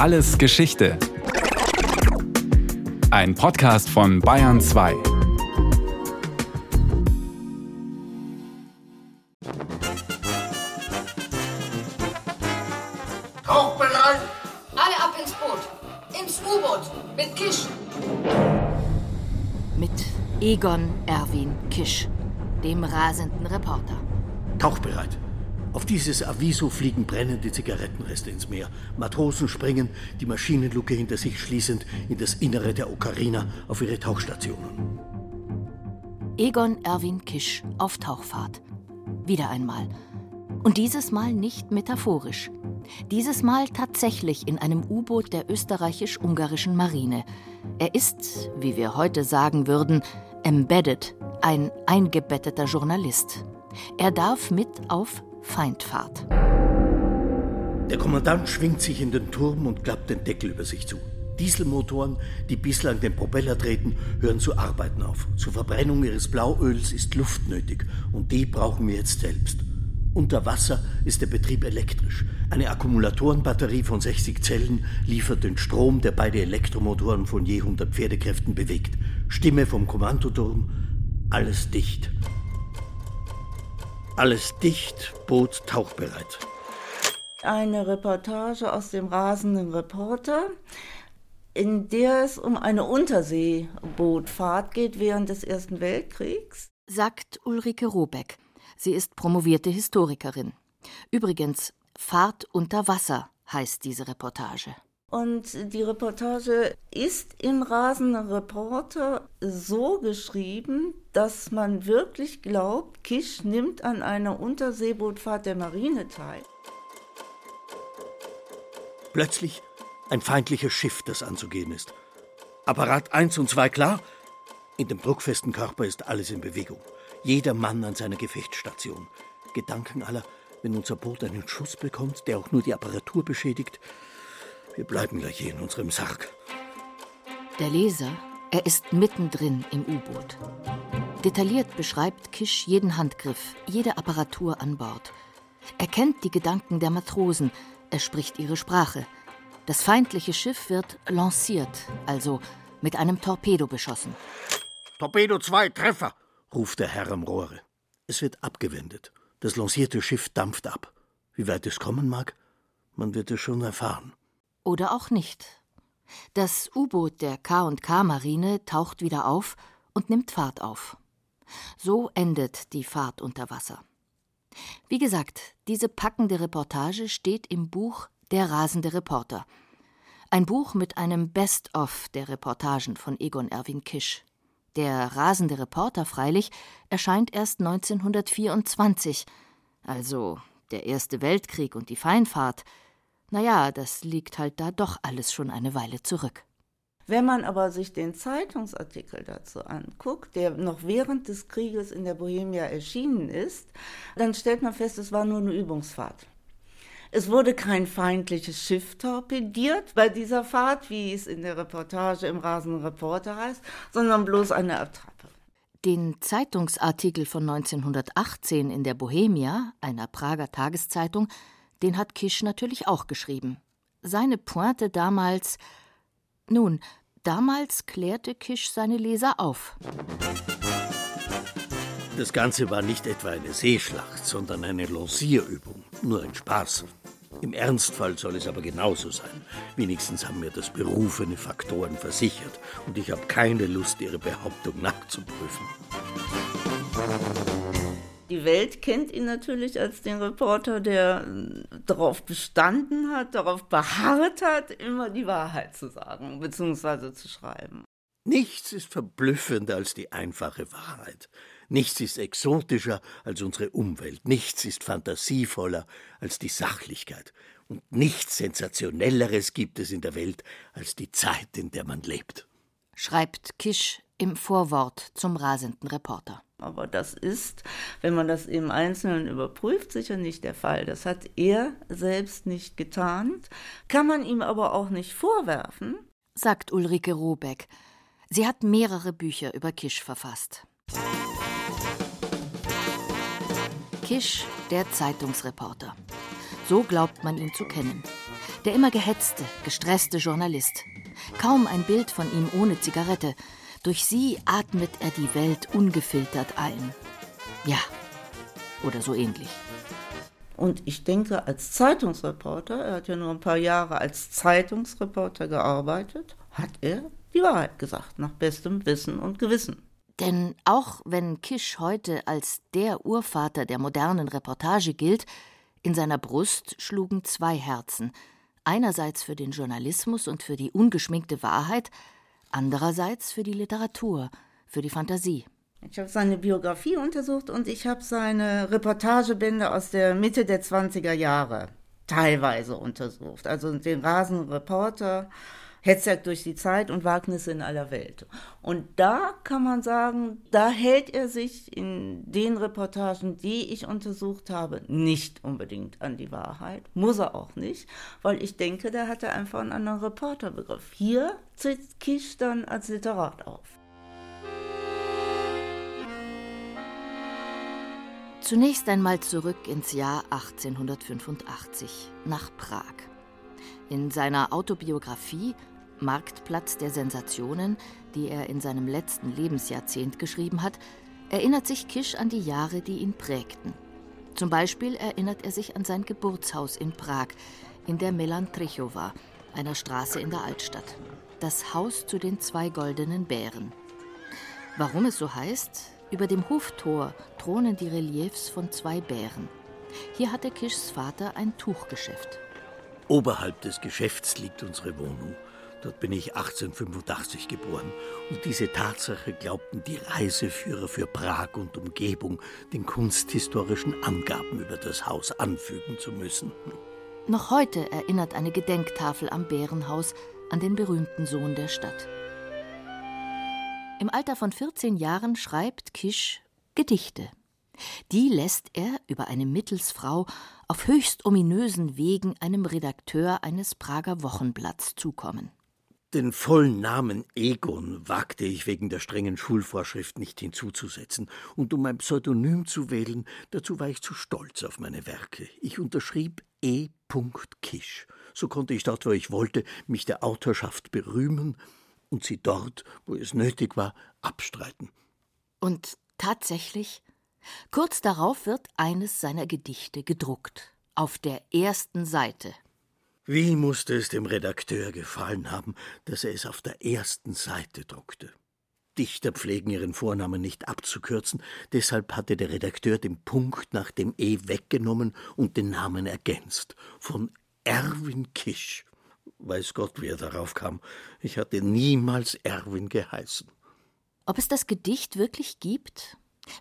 Alles Geschichte. Ein Podcast von Bayern 2. Tauchbereit! Alle ab ins Boot. Ins U-Boot. Mit Kisch. Mit Egon Erwin Kisch, dem rasenden Reporter. Tauchbereit. Auf dieses Aviso fliegen brennende Zigarettenreste ins Meer. Matrosen springen, die Maschinenluke hinter sich schließend, in das Innere der Ocarina auf ihre Tauchstationen. Egon Erwin Kisch auf Tauchfahrt. Wieder einmal. Und dieses Mal nicht metaphorisch. Dieses Mal tatsächlich in einem U-Boot der österreichisch-ungarischen Marine. Er ist, wie wir heute sagen würden, embedded, ein eingebetteter Journalist. Er darf mit auf Feindfahrt. Der Kommandant schwingt sich in den Turm und klappt den Deckel über sich zu. Dieselmotoren, die bislang den Propeller treten, hören zu arbeiten auf. Zur Verbrennung ihres Blauöls ist Luft nötig und die brauchen wir jetzt selbst. Unter Wasser ist der Betrieb elektrisch. Eine Akkumulatorenbatterie von 60 Zellen liefert den Strom, der beide Elektromotoren von je 100 Pferdekräften bewegt. Stimme vom Kommandoturm, alles dicht. Alles dicht, Boot tauchbereit. Eine Reportage aus dem rasenden Reporter, in der es um eine Unterseebootfahrt geht während des Ersten Weltkriegs. Sagt Ulrike Robeck. Sie ist promovierte Historikerin. Übrigens, Fahrt unter Wasser heißt diese Reportage. Und die Reportage ist im rasenden Reporter so geschrieben, dass man wirklich glaubt, Kisch nimmt an einer Unterseebootfahrt der Marine teil. Plötzlich ein feindliches Schiff, das anzugehen ist. Apparat 1 und 2 klar? In dem druckfesten Körper ist alles in Bewegung. Jeder Mann an seiner Gefechtsstation. Gedanken aller, wenn unser Boot einen Schuss bekommt, der auch nur die Apparatur beschädigt, wir bleiben gleich hier in unserem Sarg. Der Leser, er ist mittendrin im U-Boot. Detailliert beschreibt Kisch jeden Handgriff, jede Apparatur an Bord. Er kennt die Gedanken der Matrosen, er spricht ihre Sprache. Das feindliche Schiff wird lanciert, also mit einem Torpedo beschossen. Torpedo 2, Treffer, ruft der Herr am Rohre. Es wird abgewendet. Das lancierte Schiff dampft ab. Wie weit es kommen mag, man wird es schon erfahren. Oder auch nicht. Das U-Boot der K&K-Marine taucht wieder auf und nimmt Fahrt auf. So endet die Fahrt unter Wasser. Wie gesagt, diese packende Reportage steht im Buch Der rasende Reporter. Ein Buch mit einem Best-of der Reportagen von Egon Erwin Kisch. Der rasende Reporter freilich erscheint erst 1924, also der Erste Weltkrieg und die Feinfahrt, naja, das liegt halt da doch alles schon eine Weile zurück. Wenn man aber sich den Zeitungsartikel dazu anguckt, der noch während des Krieges in der Bohemia erschienen ist, dann stellt man fest, es war nur eine Übungsfahrt. Es wurde kein feindliches Schiff torpediert bei dieser Fahrt, wie es in der Reportage im Rasenden Reporter heißt, sondern bloß eine Attrappe. Den Zeitungsartikel von 1918 in der Bohemia, einer Prager Tageszeitung, den hat Kisch natürlich auch geschrieben. Seine Pointe damals. Nun, damals klärte Kisch seine Leser auf. Das Ganze war nicht etwa eine Seeschlacht, sondern eine Lancierübung. Nur ein Spaß. Im Ernstfall soll es aber genauso sein. Wenigstens haben mir das berufene Faktoren versichert und ich habe keine Lust, ihre Behauptung nachzuprüfen. Die Welt kennt ihn natürlich als den Reporter, der äh, darauf bestanden hat, darauf beharrt hat, immer die Wahrheit zu sagen bzw. zu schreiben. Nichts ist verblüffender als die einfache Wahrheit. Nichts ist exotischer als unsere Umwelt. Nichts ist fantasievoller als die Sachlichkeit. Und nichts Sensationelleres gibt es in der Welt als die Zeit, in der man lebt. Schreibt Kisch im Vorwort zum rasenden Reporter. Aber das ist, wenn man das im Einzelnen überprüft, sicher nicht der Fall. Das hat er selbst nicht getan, kann man ihm aber auch nicht vorwerfen, sagt Ulrike Robeck. Sie hat mehrere Bücher über Kisch verfasst. Kisch, der Zeitungsreporter. So glaubt man ihn zu kennen. Der immer gehetzte, gestresste Journalist. Kaum ein Bild von ihm ohne Zigarette. Durch sie atmet er die Welt ungefiltert ein. Ja, oder so ähnlich. Und ich denke, als Zeitungsreporter, er hat ja nur ein paar Jahre als Zeitungsreporter gearbeitet, hat er die Wahrheit gesagt, nach bestem Wissen und Gewissen. Denn auch wenn Kisch heute als der Urvater der modernen Reportage gilt, in seiner Brust schlugen zwei Herzen, einerseits für den Journalismus und für die ungeschminkte Wahrheit, andererseits für die Literatur, für die Fantasie. Ich habe seine Biografie untersucht und ich habe seine Reportagebände aus der Mitte der 20er Jahre teilweise untersucht. Also den Rasenreporter, Hetzjagd durch die Zeit und Wagnisse in aller Welt. Und da kann man sagen, da hält er sich in den Reportagen, die ich untersucht habe, nicht unbedingt an die Wahrheit. Muss er auch nicht, weil ich denke, da hat er einfach einen anderen Reporterbegriff. Hier tritt Kisch dann als Literat auf. Zunächst einmal zurück ins Jahr 1885 nach Prag. In seiner Autobiografie Marktplatz der Sensationen, die er in seinem letzten Lebensjahrzehnt geschrieben hat, erinnert sich Kisch an die Jahre, die ihn prägten. Zum Beispiel erinnert er sich an sein Geburtshaus in Prag, in der Melantrichowa, einer Straße in der Altstadt. Das Haus zu den zwei goldenen Bären. Warum es so heißt? Über dem Hoftor thronen die Reliefs von zwei Bären. Hier hatte Kischs Vater ein Tuchgeschäft. Oberhalb des Geschäfts liegt unsere Wohnung. Dort bin ich 1885 geboren. Und diese Tatsache glaubten die Reiseführer für Prag und Umgebung den kunsthistorischen Angaben über das Haus anfügen zu müssen. Noch heute erinnert eine Gedenktafel am Bärenhaus an den berühmten Sohn der Stadt. Im Alter von 14 Jahren schreibt Kisch Gedichte. Die lässt er über eine Mittelsfrau auf höchst ominösen Wegen einem Redakteur eines Prager Wochenblatts zukommen. Den vollen Namen Egon wagte ich wegen der strengen Schulvorschrift nicht hinzuzusetzen, und um ein Pseudonym zu wählen, dazu war ich zu stolz auf meine Werke. Ich unterschrieb E. Kisch. So konnte ich dort, wo ich wollte, mich der Autorschaft berühmen und sie dort, wo es nötig war, abstreiten. Und tatsächlich, kurz darauf wird eines seiner Gedichte gedruckt, auf der ersten Seite wie musste es dem Redakteur gefallen haben, dass er es auf der ersten Seite druckte? Dichter pflegen ihren Vornamen nicht abzukürzen, deshalb hatte der Redakteur den Punkt nach dem E weggenommen und den Namen ergänzt. Von Erwin Kisch. Weiß Gott, wie er darauf kam. Ich hatte niemals Erwin geheißen. Ob es das Gedicht wirklich gibt?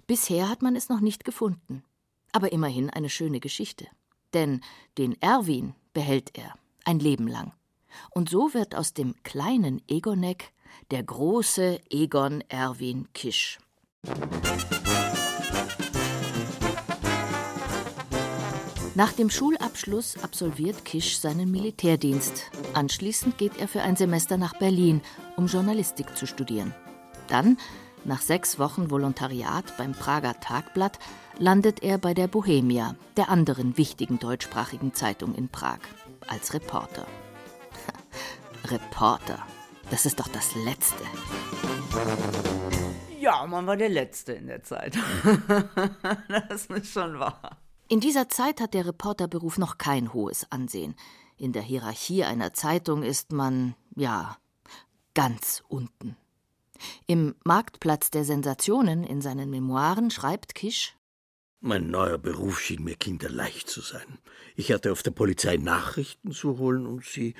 Bisher hat man es noch nicht gefunden. Aber immerhin eine schöne Geschichte. Denn den Erwin, behält er ein Leben lang. Und so wird aus dem kleinen Egonek der große Egon Erwin Kisch. Nach dem Schulabschluss absolviert Kisch seinen Militärdienst. Anschließend geht er für ein Semester nach Berlin, um Journalistik zu studieren. Dann, nach sechs Wochen Volontariat beim Prager Tagblatt, landet er bei der Bohemia, der anderen wichtigen deutschsprachigen Zeitung in Prag, als Reporter. Reporter, das ist doch das Letzte. Ja, man war der Letzte in der Zeit. das ist schon wahr. In dieser Zeit hat der Reporterberuf noch kein hohes Ansehen. In der Hierarchie einer Zeitung ist man, ja, ganz unten. Im Marktplatz der Sensationen in seinen Memoiren schreibt Kisch mein neuer Beruf schien mir kinderleicht zu sein. Ich hatte auf der Polizei Nachrichten zu holen und sie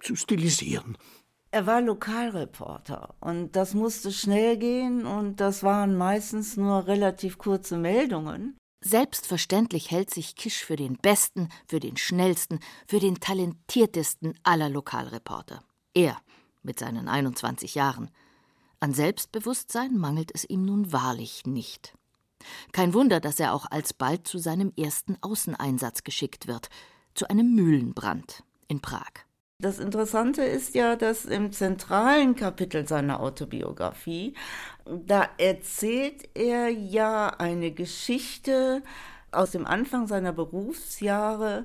zu stilisieren. Er war Lokalreporter und das musste schnell gehen und das waren meistens nur relativ kurze Meldungen. Selbstverständlich hält sich Kisch für den besten, für den schnellsten, für den talentiertesten aller Lokalreporter. Er mit seinen 21 Jahren. An Selbstbewusstsein mangelt es ihm nun wahrlich nicht. Kein Wunder, dass er auch alsbald zu seinem ersten Außeneinsatz geschickt wird, zu einem Mühlenbrand in Prag. Das Interessante ist ja, dass im zentralen Kapitel seiner Autobiografie, da erzählt er ja eine Geschichte aus dem Anfang seiner Berufsjahre,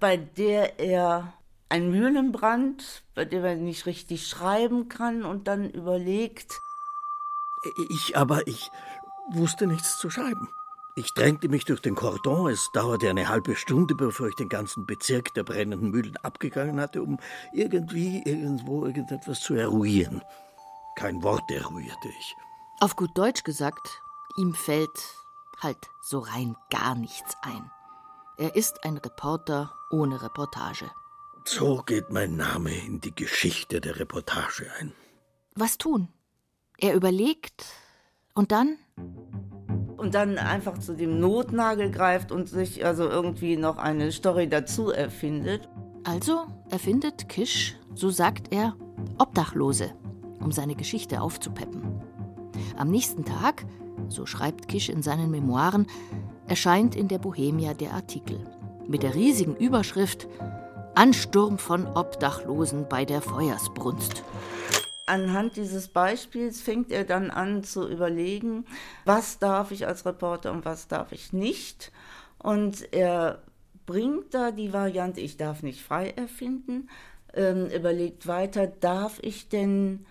bei der er ein Mühlenbrand, bei dem er nicht richtig schreiben kann und dann überlegt. Ich aber, ich wusste nichts zu schreiben. Ich drängte mich durch den Kordon. Es dauerte eine halbe Stunde, bevor ich den ganzen Bezirk der brennenden Mühlen abgegangen hatte, um irgendwie, irgendwo, irgendetwas zu eruieren. Kein Wort eruierte ich. Auf gut Deutsch gesagt, ihm fällt halt so rein gar nichts ein. Er ist ein Reporter ohne Reportage. So geht mein Name in die Geschichte der Reportage ein. Was tun? Er überlegt und dann? Und dann einfach zu dem Notnagel greift und sich also irgendwie noch eine Story dazu erfindet. Also erfindet Kisch, so sagt er, Obdachlose, um seine Geschichte aufzupeppen. Am nächsten Tag, so schreibt Kisch in seinen Memoiren, erscheint in der Bohemia der Artikel mit der riesigen Überschrift Ansturm von Obdachlosen bei der Feuersbrunst. Anhand dieses Beispiels fängt er dann an zu überlegen, was darf ich als Reporter und was darf ich nicht. Und er bringt da die Variante, ich darf nicht frei erfinden, ähm, überlegt weiter, darf ich denn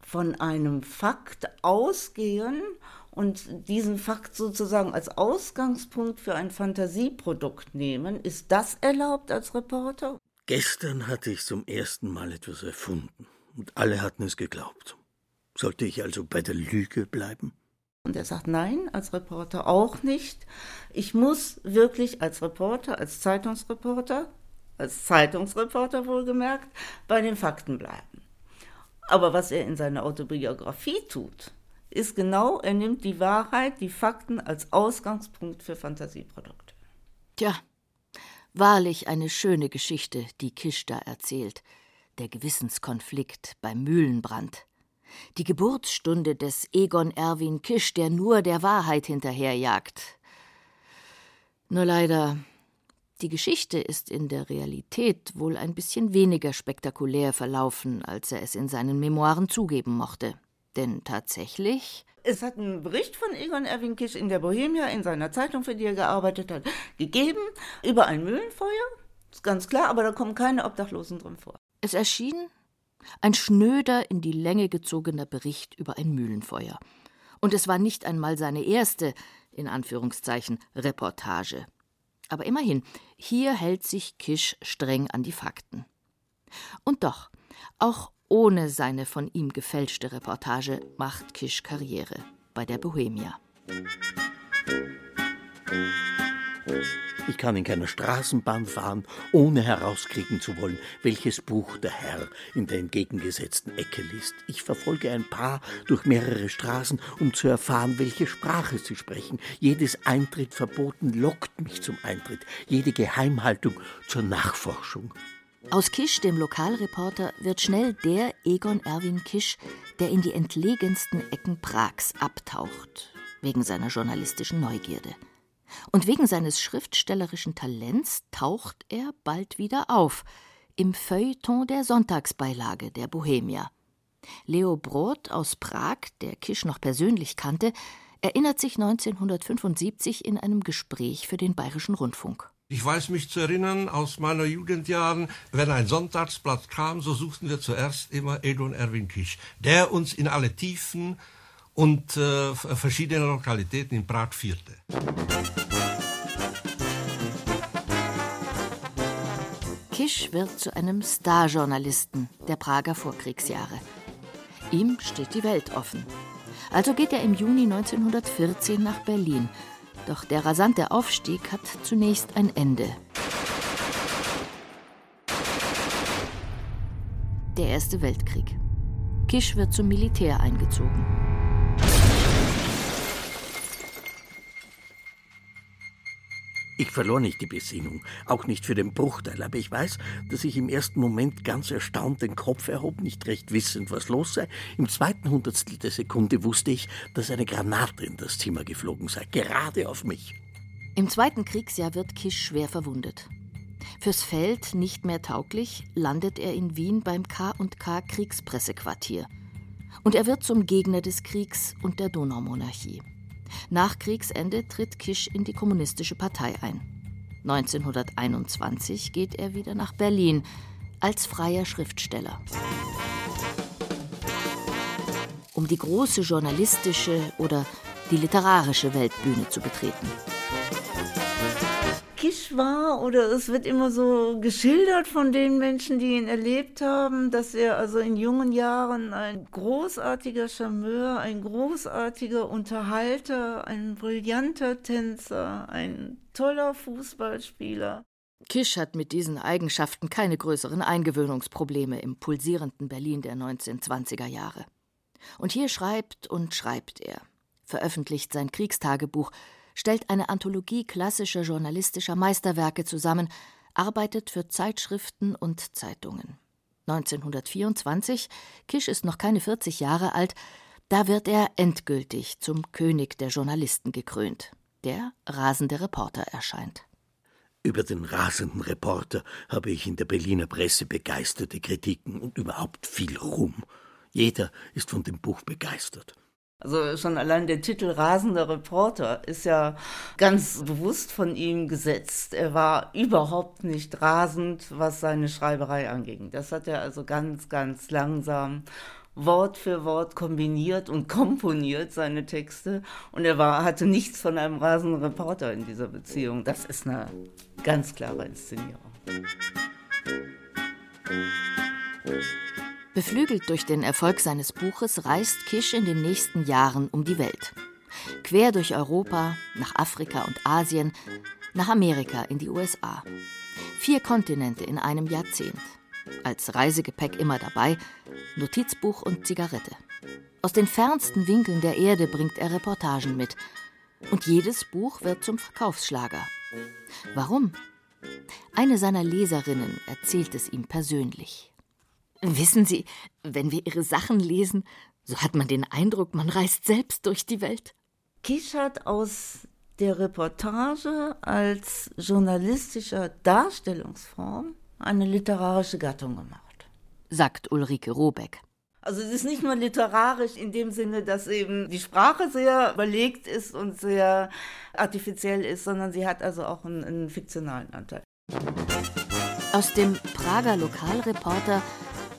von einem Fakt ausgehen und diesen Fakt sozusagen als Ausgangspunkt für ein Fantasieprodukt nehmen. Ist das erlaubt als Reporter? Gestern hatte ich zum ersten Mal etwas erfunden und alle hatten es geglaubt. Sollte ich also bei der Lüge bleiben? Und er sagt, nein, als Reporter auch nicht. Ich muss wirklich als Reporter, als Zeitungsreporter, als Zeitungsreporter wohlgemerkt, bei den Fakten bleiben. Aber was er in seiner Autobiografie tut, ist genau, er nimmt die Wahrheit, die Fakten als Ausgangspunkt für Fantasieprodukte. Tja, Wahrlich eine schöne Geschichte, die Kisch da erzählt. Der Gewissenskonflikt beim Mühlenbrand. Die Geburtsstunde des Egon Erwin Kisch, der nur der Wahrheit hinterherjagt. Nur leider, die Geschichte ist in der Realität wohl ein bisschen weniger spektakulär verlaufen, als er es in seinen Memoiren zugeben mochte. Denn tatsächlich es hat einen Bericht von Egon Erwin Kisch in der Bohemia, in seiner Zeitung, für die er gearbeitet hat, gegeben, über ein Mühlenfeuer. Ist ganz klar, aber da kommen keine Obdachlosen drin vor. Es erschien ein schnöder, in die Länge gezogener Bericht über ein Mühlenfeuer. Und es war nicht einmal seine erste, in Anführungszeichen, Reportage. Aber immerhin, hier hält sich Kisch streng an die Fakten. Und doch, auch ohne seine von ihm gefälschte Reportage macht Kisch Karriere bei der Bohemia. Ich kann in keiner Straßenbahn fahren, ohne herauskriegen zu wollen, welches Buch der Herr in der entgegengesetzten Ecke liest. Ich verfolge ein Paar durch mehrere Straßen, um zu erfahren, welche Sprache sie sprechen. Jedes Eintritt verboten lockt mich zum Eintritt, jede Geheimhaltung zur Nachforschung. Aus Kisch, dem Lokalreporter, wird schnell der Egon Erwin Kisch, der in die entlegensten Ecken Prags abtaucht, wegen seiner journalistischen Neugierde. Und wegen seines schriftstellerischen Talents taucht er bald wieder auf, im Feuilleton der Sonntagsbeilage der Bohemia. Leo Brot aus Prag, der Kisch noch persönlich kannte, erinnert sich 1975 in einem Gespräch für den Bayerischen Rundfunk. Ich weiß mich zu erinnern aus meiner Jugendjahren, wenn ein Sonntagsblatt kam, so suchten wir zuerst immer Edon Erwin Kisch, der uns in alle Tiefen und äh, verschiedene Lokalitäten in Prag führte. Kisch wird zu einem Starjournalisten der Prager Vorkriegsjahre. Ihm steht die Welt offen. Also geht er im Juni 1914 nach Berlin doch der rasante Aufstieg hat zunächst ein Ende. Der Erste Weltkrieg. Kisch wird zum Militär eingezogen. Ich verlor nicht die Besinnung, auch nicht für den Bruchteil, aber ich weiß, dass ich im ersten Moment ganz erstaunt den Kopf erhob, nicht recht wissend, was los sei. Im zweiten Hundertstel der Sekunde wusste ich, dass eine Granate in das Zimmer geflogen sei, gerade auf mich. Im zweiten Kriegsjahr wird Kisch schwer verwundet. Fürs Feld nicht mehr tauglich, landet er in Wien beim K&K Kriegspressequartier. Und er wird zum Gegner des Kriegs und der Donaumonarchie. Nach Kriegsende tritt Kisch in die Kommunistische Partei ein. 1921 geht er wieder nach Berlin. als freier Schriftsteller. Um die große journalistische oder die literarische Weltbühne zu betreten. Kisch war oder es wird immer so geschildert von den Menschen, die ihn erlebt haben, dass er also in jungen Jahren ein großartiger Charmeur, ein großartiger Unterhalter, ein brillanter Tänzer, ein toller Fußballspieler. Kisch hat mit diesen Eigenschaften keine größeren Eingewöhnungsprobleme im pulsierenden Berlin der 1920er Jahre. Und hier schreibt und schreibt er, veröffentlicht sein Kriegstagebuch, stellt eine Anthologie klassischer journalistischer Meisterwerke zusammen, arbeitet für Zeitschriften und Zeitungen. 1924, Kisch ist noch keine 40 Jahre alt, da wird er endgültig zum König der Journalisten gekrönt. Der rasende Reporter erscheint. Über den rasenden Reporter habe ich in der Berliner Presse begeisterte Kritiken und überhaupt viel Ruhm. Jeder ist von dem Buch begeistert. Also schon allein der Titel Rasender Reporter ist ja ganz bewusst von ihm gesetzt. Er war überhaupt nicht rasend, was seine Schreiberei anging. Das hat er also ganz, ganz langsam Wort für Wort kombiniert und komponiert, seine Texte. Und er war, hatte nichts von einem rasenden Reporter in dieser Beziehung. Das ist eine ganz klare Inszenierung. Beflügelt durch den Erfolg seines Buches reist Kisch in den nächsten Jahren um die Welt. Quer durch Europa, nach Afrika und Asien, nach Amerika in die USA. Vier Kontinente in einem Jahrzehnt. Als Reisegepäck immer dabei, Notizbuch und Zigarette. Aus den fernsten Winkeln der Erde bringt er Reportagen mit. Und jedes Buch wird zum Verkaufsschlager. Warum? Eine seiner Leserinnen erzählt es ihm persönlich. Wissen Sie, wenn wir Ihre Sachen lesen, so hat man den Eindruck, man reist selbst durch die Welt. Kisch hat aus der Reportage als journalistischer Darstellungsform eine literarische Gattung gemacht, sagt Ulrike Robeck. Also es ist nicht nur literarisch in dem Sinne, dass eben die Sprache sehr überlegt ist und sehr artifiziell ist, sondern sie hat also auch einen, einen fiktionalen Anteil. Aus dem Prager Lokalreporter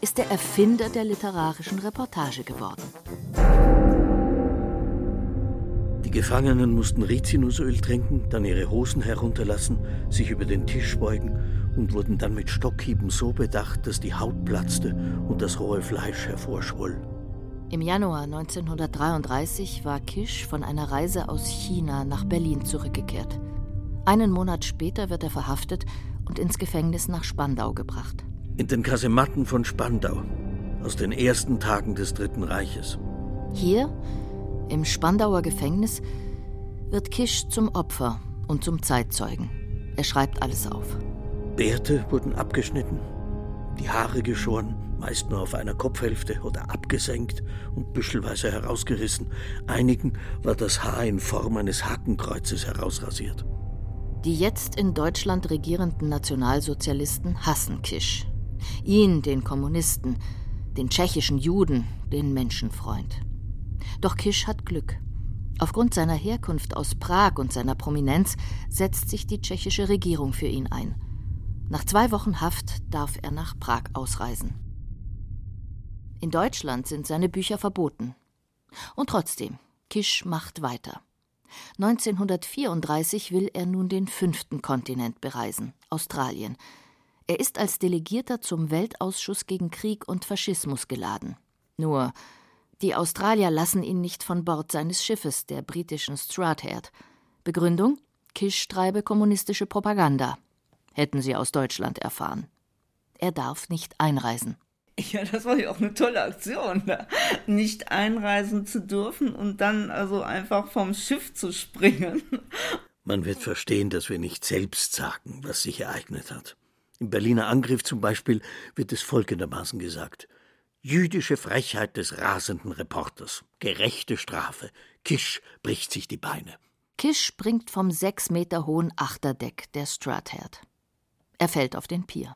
ist der Erfinder der literarischen Reportage geworden. Die Gefangenen mussten Rizinusöl trinken, dann ihre Hosen herunterlassen, sich über den Tisch beugen und wurden dann mit Stockhieben so bedacht, dass die Haut platzte und das rohe Fleisch hervorschwoll. Im Januar 1933 war Kisch von einer Reise aus China nach Berlin zurückgekehrt. Einen Monat später wird er verhaftet und ins Gefängnis nach Spandau gebracht in den Kasematten von Spandau aus den ersten Tagen des Dritten Reiches. Hier, im Spandauer Gefängnis, wird Kisch zum Opfer und zum Zeitzeugen. Er schreibt alles auf. Bärte wurden abgeschnitten, die Haare geschoren, meist nur auf einer Kopfhälfte oder abgesenkt und büschelweise herausgerissen. Einigen war das Haar in Form eines Hakenkreuzes herausrasiert. Die jetzt in Deutschland regierenden Nationalsozialisten hassen Kisch. Ihn, den Kommunisten, den tschechischen Juden, den Menschenfreund. Doch Kisch hat Glück. Aufgrund seiner Herkunft aus Prag und seiner Prominenz setzt sich die tschechische Regierung für ihn ein. Nach zwei Wochen Haft darf er nach Prag ausreisen. In Deutschland sind seine Bücher verboten. Und trotzdem, Kisch macht weiter. 1934 will er nun den fünften Kontinent bereisen, Australien, er ist als Delegierter zum Weltausschuss gegen Krieg und Faschismus geladen. Nur, die Australier lassen ihn nicht von Bord seines Schiffes, der britischen Strathard. Begründung? Kisch treibe kommunistische Propaganda. Hätten sie aus Deutschland erfahren. Er darf nicht einreisen. Ja, das war ja auch eine tolle Aktion, da. nicht einreisen zu dürfen und dann also einfach vom Schiff zu springen. Man wird verstehen, dass wir nicht selbst sagen, was sich ereignet hat. Im Berliner Angriff zum Beispiel wird es folgendermaßen gesagt. Jüdische Frechheit des rasenden Reporters. Gerechte Strafe. Kisch bricht sich die Beine. Kisch springt vom sechs Meter hohen Achterdeck der Strathard. Er fällt auf den Pier.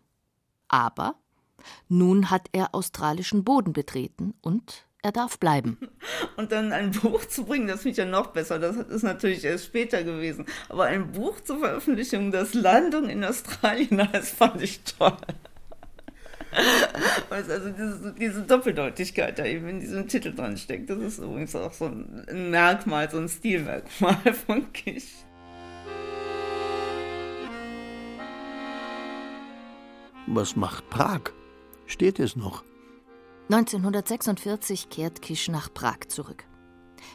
Aber nun hat er australischen Boden betreten und er darf bleiben. Und dann ein Buch zu bringen, das finde ich ja noch besser. Das ist natürlich erst später gewesen. Aber ein Buch zur Veröffentlichung, das Landung in Australien, das fand ich toll. also diese, diese, Doppeldeutigkeit da eben in diesem Titel dran steckt, das ist übrigens auch so ein Merkmal, so ein Stilmerkmal von Kisch. Was macht Prag? Steht es noch? 1946 kehrt Kisch nach Prag zurück.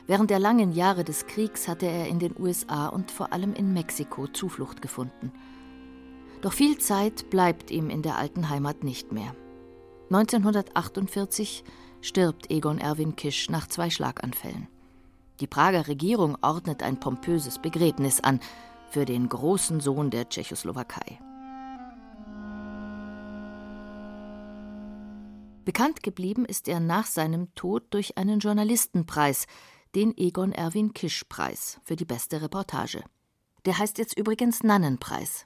Während der langen Jahre des Kriegs hatte er in den USA und vor allem in Mexiko Zuflucht gefunden. Doch viel Zeit bleibt ihm in der alten Heimat nicht mehr. 1948 stirbt Egon Erwin Kisch nach zwei Schlaganfällen. Die Prager Regierung ordnet ein pompöses Begräbnis an für den großen Sohn der Tschechoslowakei. Bekannt geblieben ist er nach seinem Tod durch einen Journalistenpreis, den Egon Erwin Kisch Preis für die beste Reportage. Der heißt jetzt übrigens Nannenpreis.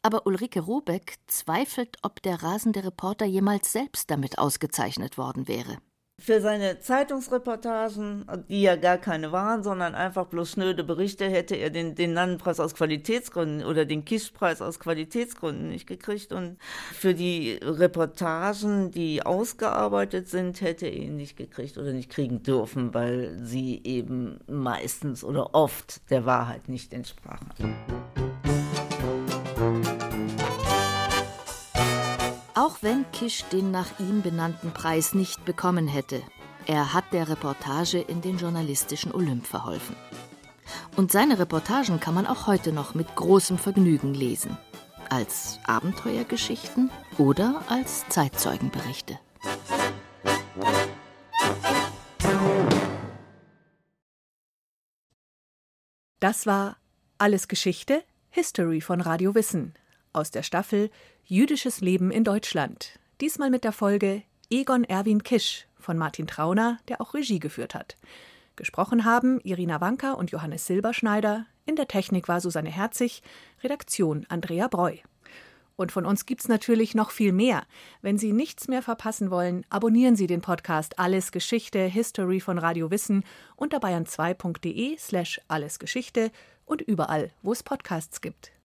Aber Ulrike Robeck zweifelt, ob der rasende Reporter jemals selbst damit ausgezeichnet worden wäre. Für seine Zeitungsreportagen, die ja gar keine waren, sondern einfach bloß schnöde Berichte, hätte er den, den Nannenpreis aus Qualitätsgründen oder den Kischpreis aus Qualitätsgründen nicht gekriegt. Und für die Reportagen, die ausgearbeitet sind, hätte er ihn nicht gekriegt oder nicht kriegen dürfen, weil sie eben meistens oder oft der Wahrheit nicht entsprachen. Auch wenn Kisch den nach ihm benannten Preis nicht bekommen hätte, er hat der Reportage in den journalistischen Olymp verholfen. Und seine Reportagen kann man auch heute noch mit großem Vergnügen lesen. Als Abenteuergeschichten oder als Zeitzeugenberichte. Das war Alles Geschichte, History von Radio Wissen aus der Staffel Jüdisches Leben in Deutschland. Diesmal mit der Folge Egon Erwin Kisch von Martin Trauner, der auch Regie geführt hat. Gesprochen haben Irina Wanka und Johannes Silberschneider. In der Technik war Susanne Herzig, Redaktion Andrea Breu. Und von uns gibt's natürlich noch viel mehr. Wenn Sie nichts mehr verpassen wollen, abonnieren Sie den Podcast Alles Geschichte, History von Radio Wissen unter bayern2.de slash allesgeschichte und überall, wo es Podcasts gibt.